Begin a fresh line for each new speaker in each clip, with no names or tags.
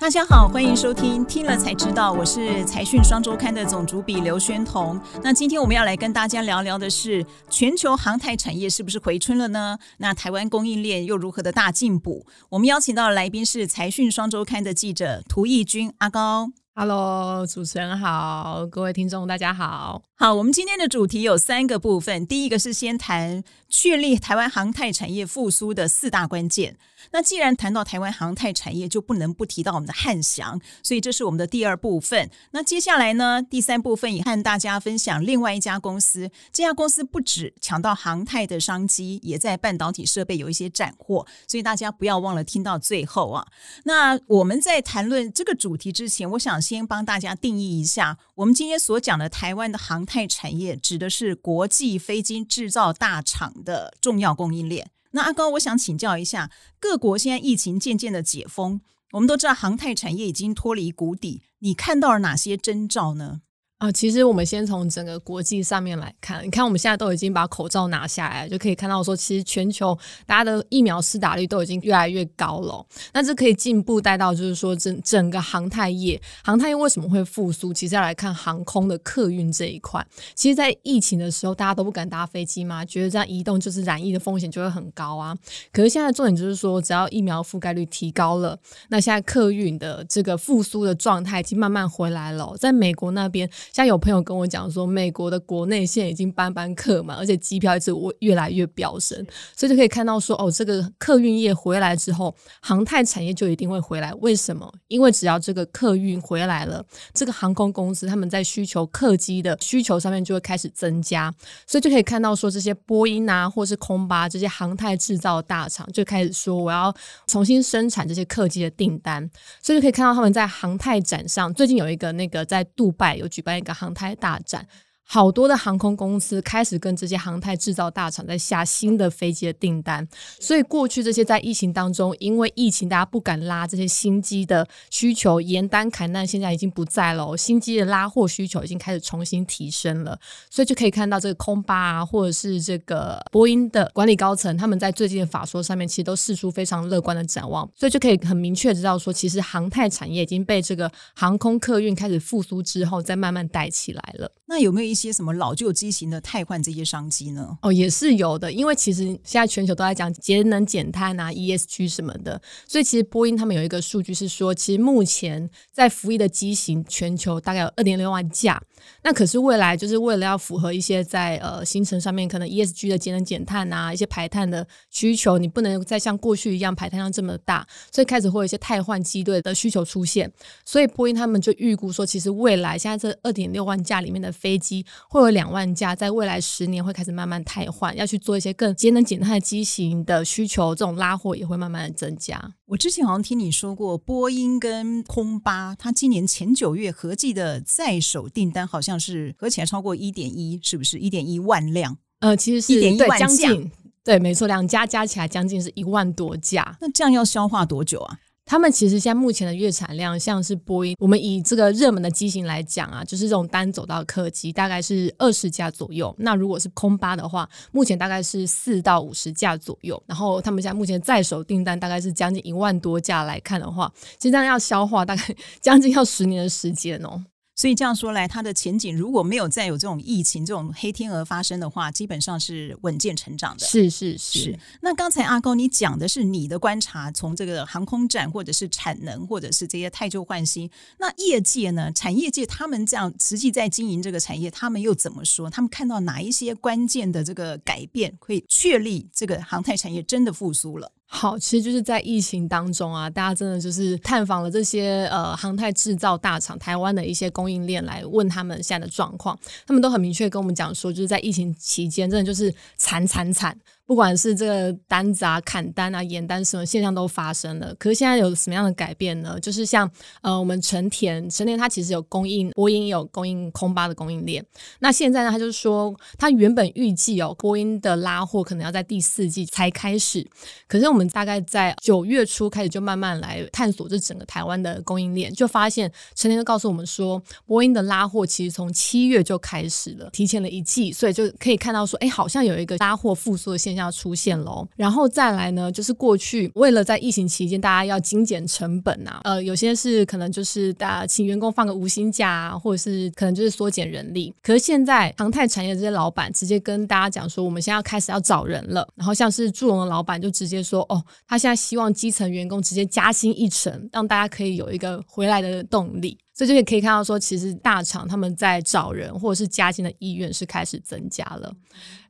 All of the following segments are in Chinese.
大家好，欢迎收听《听了才知道》，我是财讯双周刊的总主笔刘宣彤。那今天我们要来跟大家聊聊的是，全球航太产业是不是回春了呢？那台湾供应链又如何的大进步？我们邀请到的来宾是财讯双周刊的记者涂义军阿高。
Hello，主持人好，各位听众大家好。
好，我们今天的主题有三个部分，第一个是先谈确立台湾航太产业复苏的四大关键。那既然谈到台湾航太产业，就不能不提到我们的汉翔，所以这是我们的第二部分。那接下来呢，第三部分也和大家分享另外一家公司。这家公司不止抢到航太的商机，也在半导体设备有一些斩获，所以大家不要忘了听到最后啊。那我们在谈论这个主题之前，我想先帮大家定义一下，我们今天所讲的台湾的航太产业，指的是国际飞机制造大厂的重要供应链。那阿高，我想请教一下，各国现在疫情渐渐的解封，我们都知道航太产业已经脱离谷底，你看到了哪些征兆呢？
啊，其实我们先从整个国际上面来看，你看我们现在都已经把口罩拿下来，就可以看到说，其实全球大家的疫苗施打率都已经越来越高了。那这可以进一步带到，就是说整整个航太业，航太业为什么会复苏？其实要来看航空的客运这一块。其实，在疫情的时候，大家都不敢搭飞机嘛，觉得这样移动就是染疫的风险就会很高啊。可是现在重点就是说，只要疫苗覆盖率提高了，那现在客运的这个复苏的状态已经慢慢回来了。在美国那边。像有朋友跟我讲说，美国的国内线已经班班客满，而且机票一直越来越飙升，所以就可以看到说，哦，这个客运业回来之后，航太产业就一定会回来。为什么？因为只要这个客运回来了，这个航空公司他们在需求客机的需求上面就会开始增加，所以就可以看到说，这些波音啊，或是空巴这些航太制造大厂就开始说，我要重新生产这些客机的订单，所以就可以看到他们在航太展上，最近有一个那个在杜拜有举办。那个航太大战。好多的航空公司开始跟这些航太制造大厂在下新的飞机的订单，所以过去这些在疫情当中，因为疫情大家不敢拉这些新机的需求，严单砍难，现在已经不在了，新机的拉货需求已经开始重新提升了，所以就可以看到这个空巴啊，或者是这个波音的管理高层，他们在最近的法说上面，其实都示出非常乐观的展望，所以就可以很明确知道说，其实航太产业已经被这个航空客运开始复苏之后，再慢慢带起来了。
那有没有一些什么老旧机型的汰换这些商机呢？
哦，也是有的，因为其实现在全球都在讲节能减碳啊，ESG 什么的，所以其实波音他们有一个数据是说，其实目前在服役的机型全球大概有二点六万架。那可是未来就是为了要符合一些在呃行程上面可能 ESG 的节能减碳啊，一些排碳的需求，你不能再像过去一样排碳量这么大，所以开始会有一些汰换机队的需求出现。所以波音他们就预估说，其实未来现在这二点六万架里面的飞机，会有两万架在未来十年会开始慢慢汰换，要去做一些更节能减碳的机型的需求，这种拉货也会慢慢的增加。
我之前好像听你说过，波音跟空巴，它今年前九月合计的在手订单好像是合起来超过一点一，是不是一点一万辆？
呃，其实是
一点一万架，
对，没错，两家加起来将近是一万多架。
那这样要消化多久啊？
他们其实现在目前的月产量，像是波音，我们以这个热门的机型来讲啊，就是这种单走道客机，大概是二十架左右。那如果是空巴的话，目前大概是四到五十架左右。然后他们现在目前在手订单大概是将近一万多架来看的话，其实这样要消化大概 将近要十年的时间哦。
所以这样说来，它的前景如果没有再有这种疫情、这种黑天鹅发生的话，基本上是稳健成长的。
是是是。
那刚才阿高你讲的是你的观察，从这个航空展或者是产能，或者是这些太旧换新。那业界呢？产业界他们这样实际在经营这个产业，他们又怎么说？他们看到哪一些关键的这个改变，会确立这个航太产业真的复苏了？
好，其实就是在疫情当中啊，大家真的就是探访了这些呃航太制造大厂、台湾的一些供应链，来问他们现在的状况。他们都很明确跟我们讲说，就是在疫情期间，真的就是惨惨惨。不管是这个单子啊、砍单啊、延单什么现象都发生了，可是现在有什么样的改变呢？就是像呃，我们成田，成田它其实有供应波音，有供应空巴的供应链。那现在呢，他就是说，他原本预计哦，波音的拉货可能要在第四季才开始，可是我们大概在九月初开始就慢慢来探索这整个台湾的供应链，就发现成田就告诉我们说，波音的拉货其实从七月就开始了，提前了一季，所以就可以看到说，哎，好像有一个拉货复苏的现象。要出现喽。然后再来呢，就是过去为了在疫情期间大家要精简成本啊，呃，有些是可能就是大家请员工放个无薪假啊，或者是可能就是缩减人力。可是现在航太产业这些老板直接跟大家讲说，我们现在要开始要找人了。然后像是祝融的老板就直接说，哦，他现在希望基层员工直接加薪一成，让大家可以有一个回来的动力。所以就可以看到说，其实大厂他们在找人或者是加薪的意愿是开始增加了。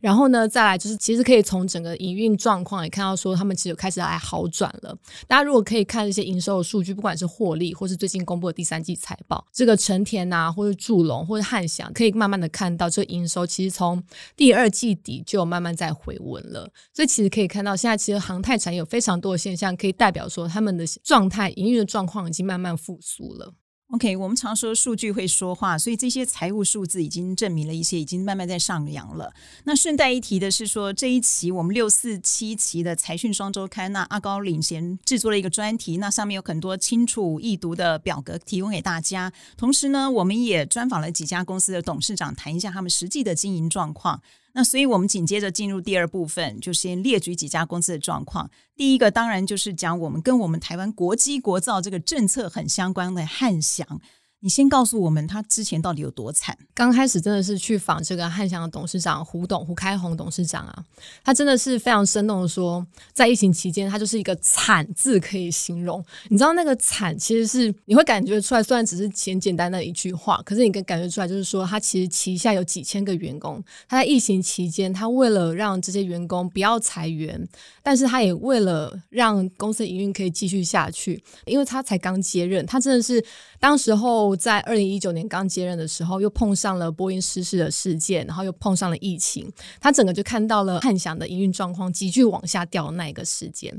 然后呢，再来就是其实可以从整个营运状况也看到说，他们其实开始来好转了。大家如果可以看一些营收的数据，不管是获利或是最近公布的第三季财报，这个成田啊，或者祝龙或者汉翔，可以慢慢的看到这个营收其实从第二季底就慢慢在回稳了。所以其实可以看到，现在其实航太产业有非常多的现象，可以代表说他们的状态、营运的状况已经慢慢复苏了。
OK，我们常说数据会说话，所以这些财务数字已经证明了一些，已经慢慢在上扬了。那顺带一提的是说，这一期我们六四七期的财讯双周刊，那阿高领衔制作了一个专题，那上面有很多清楚易读的表格提供给大家。同时呢，我们也专访了几家公司的董事长，谈一下他们实际的经营状况。那所以，我们紧接着进入第二部分，就先列举几家公司的状况。第一个当然就是讲我们跟我们台湾国机国造这个政策很相关的汉翔。你先告诉我们，他之前到底有多惨？
刚开始真的是去访这个汉翔的董事长胡董胡开宏董事长啊，他真的是非常生动的说，在疫情期间，他就是一个惨字可以形容。你知道那个惨其实是你会感觉出来，虽然只是简简单的一句话，可是你可以感觉出来，就是说他其实旗下有几千个员工，他在疫情期间，他为了让这些员工不要裁员，但是他也为了让公司营运可以继续下去，因为他才刚接任，他真的是当时候。我在二零一九年刚接任的时候，又碰上了波音失事的事件，然后又碰上了疫情，他整个就看到了汉翔的营运状况急剧往下掉的那一个时间。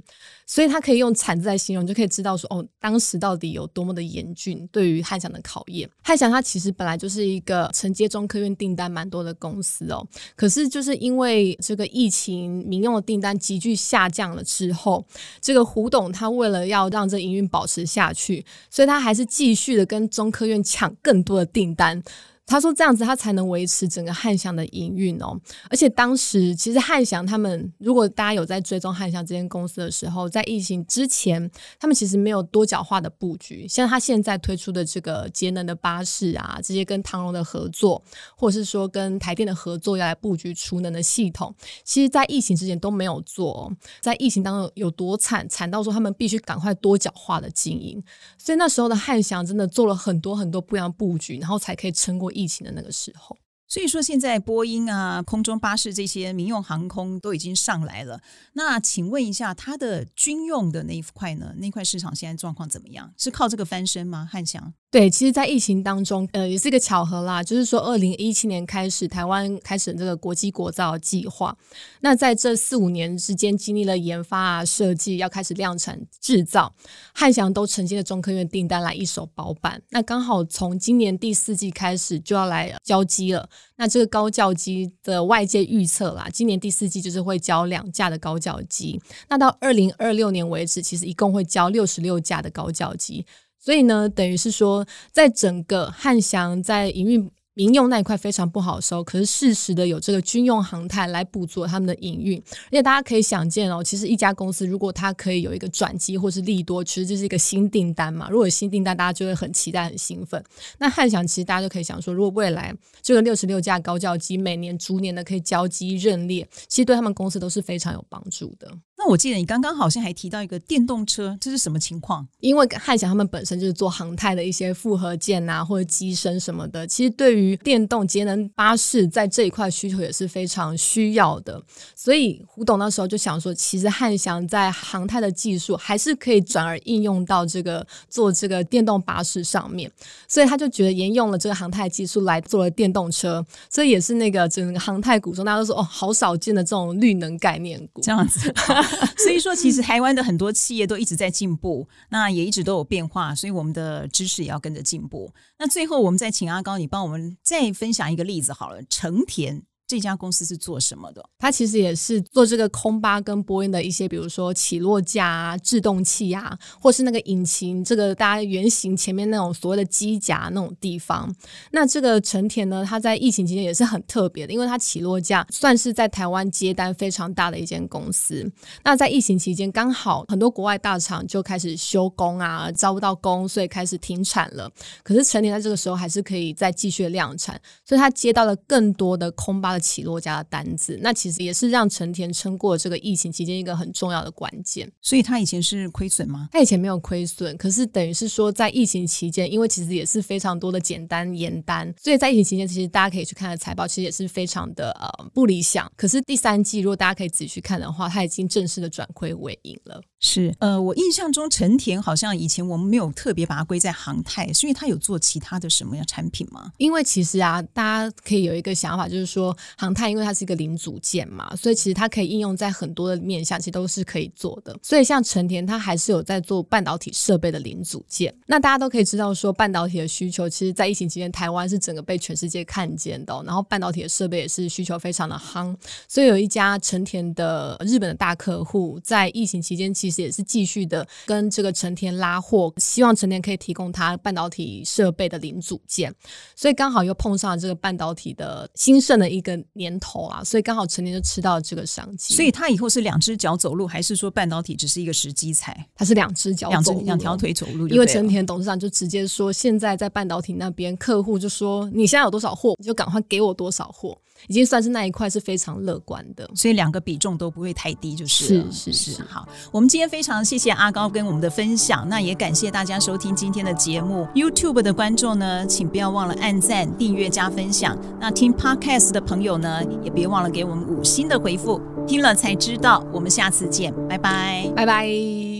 所以他可以用惨字来形容，就可以知道说哦，当时到底有多么的严峻，对于汉翔的考验。汉翔它其实本来就是一个承接中科院订单蛮多的公司哦，可是就是因为这个疫情，民用的订单急剧下降了之后，这个胡董他为了要让这营运保持下去，所以他还是继续的跟中科院抢更多的订单。他说：“这样子，他才能维持整个汉翔的营运哦。而且当时，其实汉翔他们，如果大家有在追踪汉翔这间公司的时候，在疫情之前，他们其实没有多角化的布局。像他现在推出的这个节能的巴士啊，这些跟唐龙的合作，或者是说跟台电的合作，要来布局储能的系统，其实在疫情之前都没有做。在疫情当中有多惨，惨到说他们必须赶快多角化的经营。所以那时候的汉翔真的做了很多很多不一样布局，然后才可以撑过。”疫疫情的那个时候，
所以说现在波音啊、空中巴士这些民用航空都已经上来了。那请问一下，它的军用的那一块呢？那块市场现在状况怎么样？是靠这个翻身吗？汉翔？
对，其实，在疫情当中，呃，也是一个巧合啦。就是说，二零一七年开始，台湾开始这个国际国造计划。那在这四五年之间，经历了研发啊、设计，要开始量产制造，汉翔都承接了中科院订单来一手包办。那刚好从今年第四季开始就要来交机了。那这个高教机的外界预测啦，今年第四季就是会交两架的高教机。那到二零二六年为止，其实一共会交六十六架的高教机。所以呢，等于是说，在整个汉翔在营运。民用那一块非常不好收，可是适时的有这个军用航太来补足他们的营运，而且大家可以想见哦，其实一家公司如果它可以有一个转机或是利多，其实就是一个新订单嘛。如果有新订单，大家就会很期待、很兴奋。那汉翔其实大家就可以想说，如果未来这个六十六架高教机每年逐年的可以交机认列，其实对他们公司都是非常有帮助的。
那我记得你刚刚好像还提到一个电动车，这是什么情况？
因为汉翔他们本身就是做航太的一些复合件啊，或者机身什么的，其实对于电动节能巴士在这一块需求也是非常需要的。所以胡董那时候就想说，其实汉翔在航太的技术还是可以转而应用到这个做这个电动巴士上面，所以他就觉得沿用了这个航太技术来做了电动车，所以也是那个整个航太股中大家都说哦，好少见的这种绿能概念股
这样子。所以说，其实台湾的很多企业都一直在进步，那也一直都有变化，所以我们的知识也要跟着进步。那最后，我们再请阿高，你帮我们再分享一个例子好了。成田这家公司是做什么的？
它其实也是做这个空巴跟波音的一些，比如说起落架啊、制动器啊，或是那个引擎这个大家原型前面那种所谓的机甲那种地方。那这个成田呢，它在疫情期间也是很特别的，因为它起落架算是在台湾接单非常大的一间公司。那在疫情期间，刚好很多国外大厂就开始休工啊，招不到工，所以开始停产了。可是成田在这个时候还是可以再继续量产，所以它接到了更多的空巴的。起落家的单子，那其实也是让成田撑过这个疫情期间一个很重要的关键。
所以他以前是亏损吗？
他以前没有亏损，可是等于是说在疫情期间，因为其实也是非常多的简单延单，所以在疫情期间，其实大家可以去看的财报，其实也是非常的呃不理想。可是第三季如果大家可以仔细去看的话，它已经正式的转亏为盈了。
是，呃，我印象中成田好像以前我们没有特别把它归在航太，是因为它有做其他的什么样产品吗？
因为其实啊，大家可以有一个想法，就是说航太，因为它是一个零组件嘛，所以其实它可以应用在很多的面向，其实都是可以做的。所以像成田，它还是有在做半导体设备的零组件。那大家都可以知道，说半导体的需求，其实在疫情期间，台湾是整个被全世界看见的。然后半导体的设备也是需求非常的夯，所以有一家成田的日本的大客户，在疫情期间其实也是继续。的跟这个成田拉货，希望成田可以提供他半导体设备的零组件，所以刚好又碰上了这个半导体的兴盛的一个年头啊，所以刚好成田就吃到了这个商机。
所以他以后是两只脚走路，还是说半导体只是一个时机才？
他是两只脚，
两只两条腿走路。
因为成田董事长就直接说，现在在半导体那边客户就说，你现在有多少货，你就赶快给我多少货。已经算是那一块是非常乐观的，
所以两个比重都不会太低，就是
是是是。
好，我们今天非常谢谢阿高跟我们的分享，那也感谢大家收听今天的节目。YouTube 的观众呢，请不要忘了按赞、订阅、加分享。那听 Podcast 的朋友呢，也别忘了给我们五星的回复。听了才知道，我们下次见，拜拜，
拜拜。